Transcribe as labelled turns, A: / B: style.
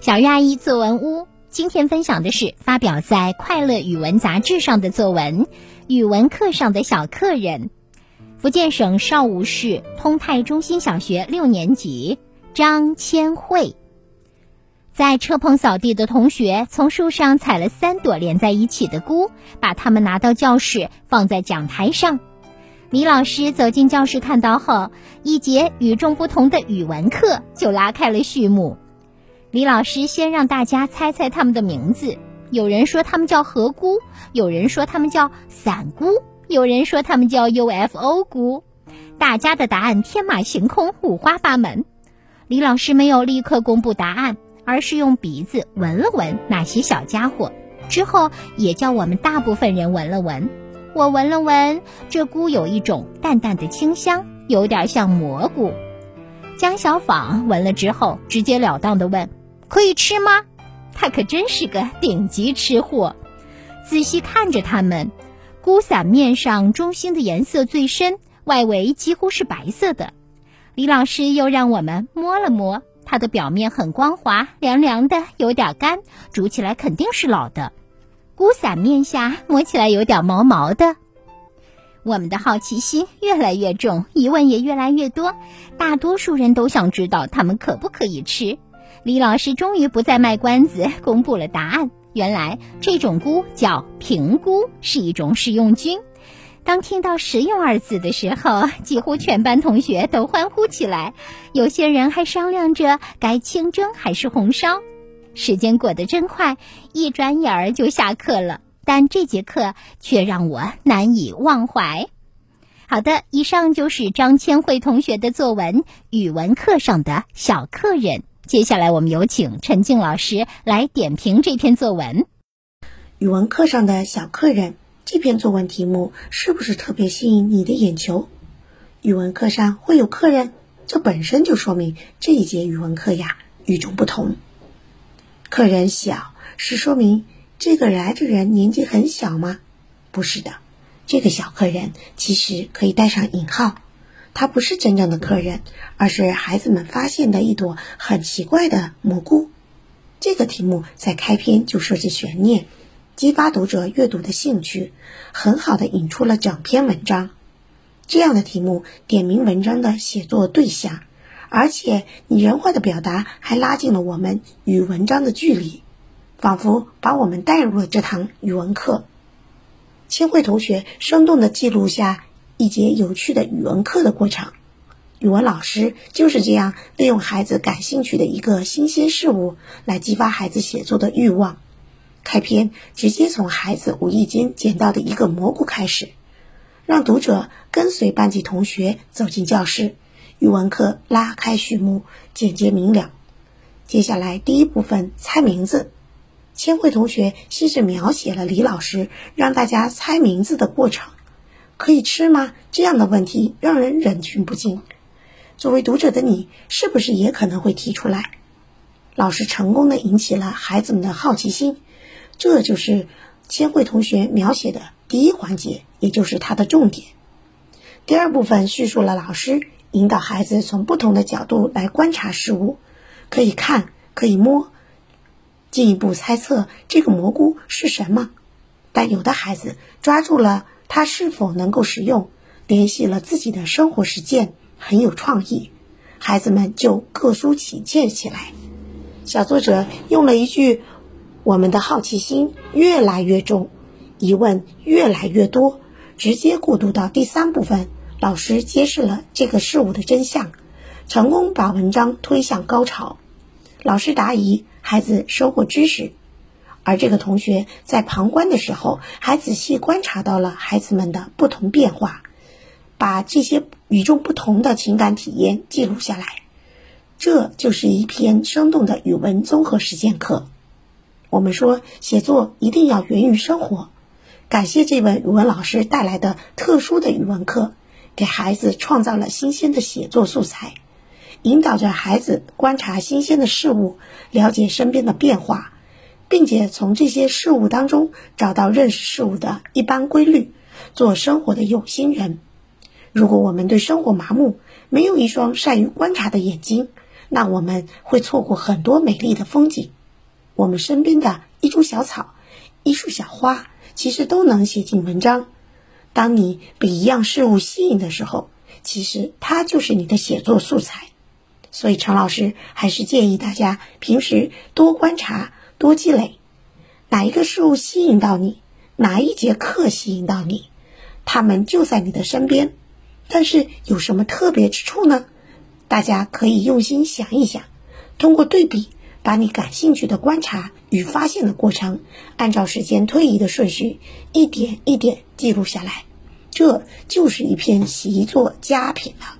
A: 小鱼阿姨作文屋今天分享的是发表在《快乐语文》杂志上的作文《语文课上的小客人》。福建省邵武市通泰中心小学六年级张千惠，在车棚扫地的同学从树上采了三朵连在一起的菇，把它们拿到教室放在讲台上。李老师走进教室看到后，一节与众不同的语文课就拉开了序幕。李老师先让大家猜猜他们的名字，有人说他们叫河菇，有人说他们叫伞菇，有人说他们叫 UFO 菇。大家的答案天马行空，五花八门。李老师没有立刻公布答案，而是用鼻子闻了闻那些小家伙，之后也叫我们大部分人闻了闻。我闻了闻，这菇有一种淡淡的清香，有点像蘑菇。江小访闻了之后，直截了当的问。可以吃吗？他可真是个顶级吃货。仔细看着它们，菇伞面上中心的颜色最深，外围几乎是白色的。李老师又让我们摸了摸，它的表面很光滑，凉凉的，有点干，煮起来肯定是老的。菇伞面下摸起来有点毛毛的。我们的好奇心越来越重，疑问也越来越多。大多数人都想知道它们可不可以吃。李老师终于不再卖关子，公布了答案。原来这种菇叫平菇，是一种食用菌。当听到“食用”二字的时候，几乎全班同学都欢呼起来，有些人还商量着该清蒸还是红烧。时间过得真快，一转眼儿就下课了，但这节课却让我难以忘怀。好的，以上就是张千惠同学的作文《语文课上的小客人》。接下来，我们有请陈静老师来点评这篇作文。
B: 语文课上的小客人，这篇作文题目是不是特别吸引你的眼球？语文课上会有客人，这本身就说明这一节语文课呀与众不同。客人小是说明这个来的人年纪很小吗？不是的，这个小客人其实可以带上引号。他不是真正的客人，而是孩子们发现的一朵很奇怪的蘑菇。这个题目在开篇就设置悬念，激发读者阅读的兴趣，很好的引出了整篇文章。这样的题目点明文章的写作对象，而且拟人化的表达还拉近了我们与文章的距离，仿佛把我们带入了这堂语文课。千惠同学生动的记录下。一节有趣的语文课的过程，语文老师就是这样利用孩子感兴趣的一个新鲜事物来激发孩子写作的欲望。开篇直接从孩子无意间捡到的一个蘑菇开始，让读者跟随班级同学走进教室，语文课拉开序幕，简洁明了。接下来第一部分猜名字，千惠同学细致描写了李老师让大家猜名字的过程。可以吃吗？这样的问题让人忍俊不禁。作为读者的你，是不是也可能会提出来？老师成功的引起了孩子们的好奇心，这就是千惠同学描写的第一环节，也就是它的重点。第二部分叙述了老师引导孩子从不同的角度来观察事物，可以看，可以摸，进一步猜测这个蘑菇是什么。但有的孩子抓住了。它是否能够使用？联系了自己的生活实践，很有创意，孩子们就各抒己见起来。小作者用了一句：“我们的好奇心越来越重，疑问越来越多”，直接过渡到第三部分。老师揭示了这个事物的真相，成功把文章推向高潮。老师答疑，孩子收获知识。而这个同学在旁观的时候，还仔细观察到了孩子们的不同变化，把这些与众不同的情感体验记录下来。这就是一篇生动的语文综合实践课。我们说写作一定要源于生活，感谢这位语文老师带来的特殊的语文课，给孩子创造了新鲜的写作素材，引导着孩子观察新鲜的事物，了解身边的变化。并且从这些事物当中找到认识事物的一般规律，做生活的有心人。如果我们对生活麻木，没有一双善于观察的眼睛，那我们会错过很多美丽的风景。我们身边的一株小草、一束小花，其实都能写进文章。当你被一样事物吸引的时候，其实它就是你的写作素材。所以，陈老师还是建议大家平时多观察、多积累。哪一个事物吸引到你？哪一节课吸引到你？他们就在你的身边，但是有什么特别之处呢？大家可以用心想一想，通过对比，把你感兴趣的观察与发现的过程，按照时间推移的顺序，一点一点记录下来，这就是一篇习作佳品了。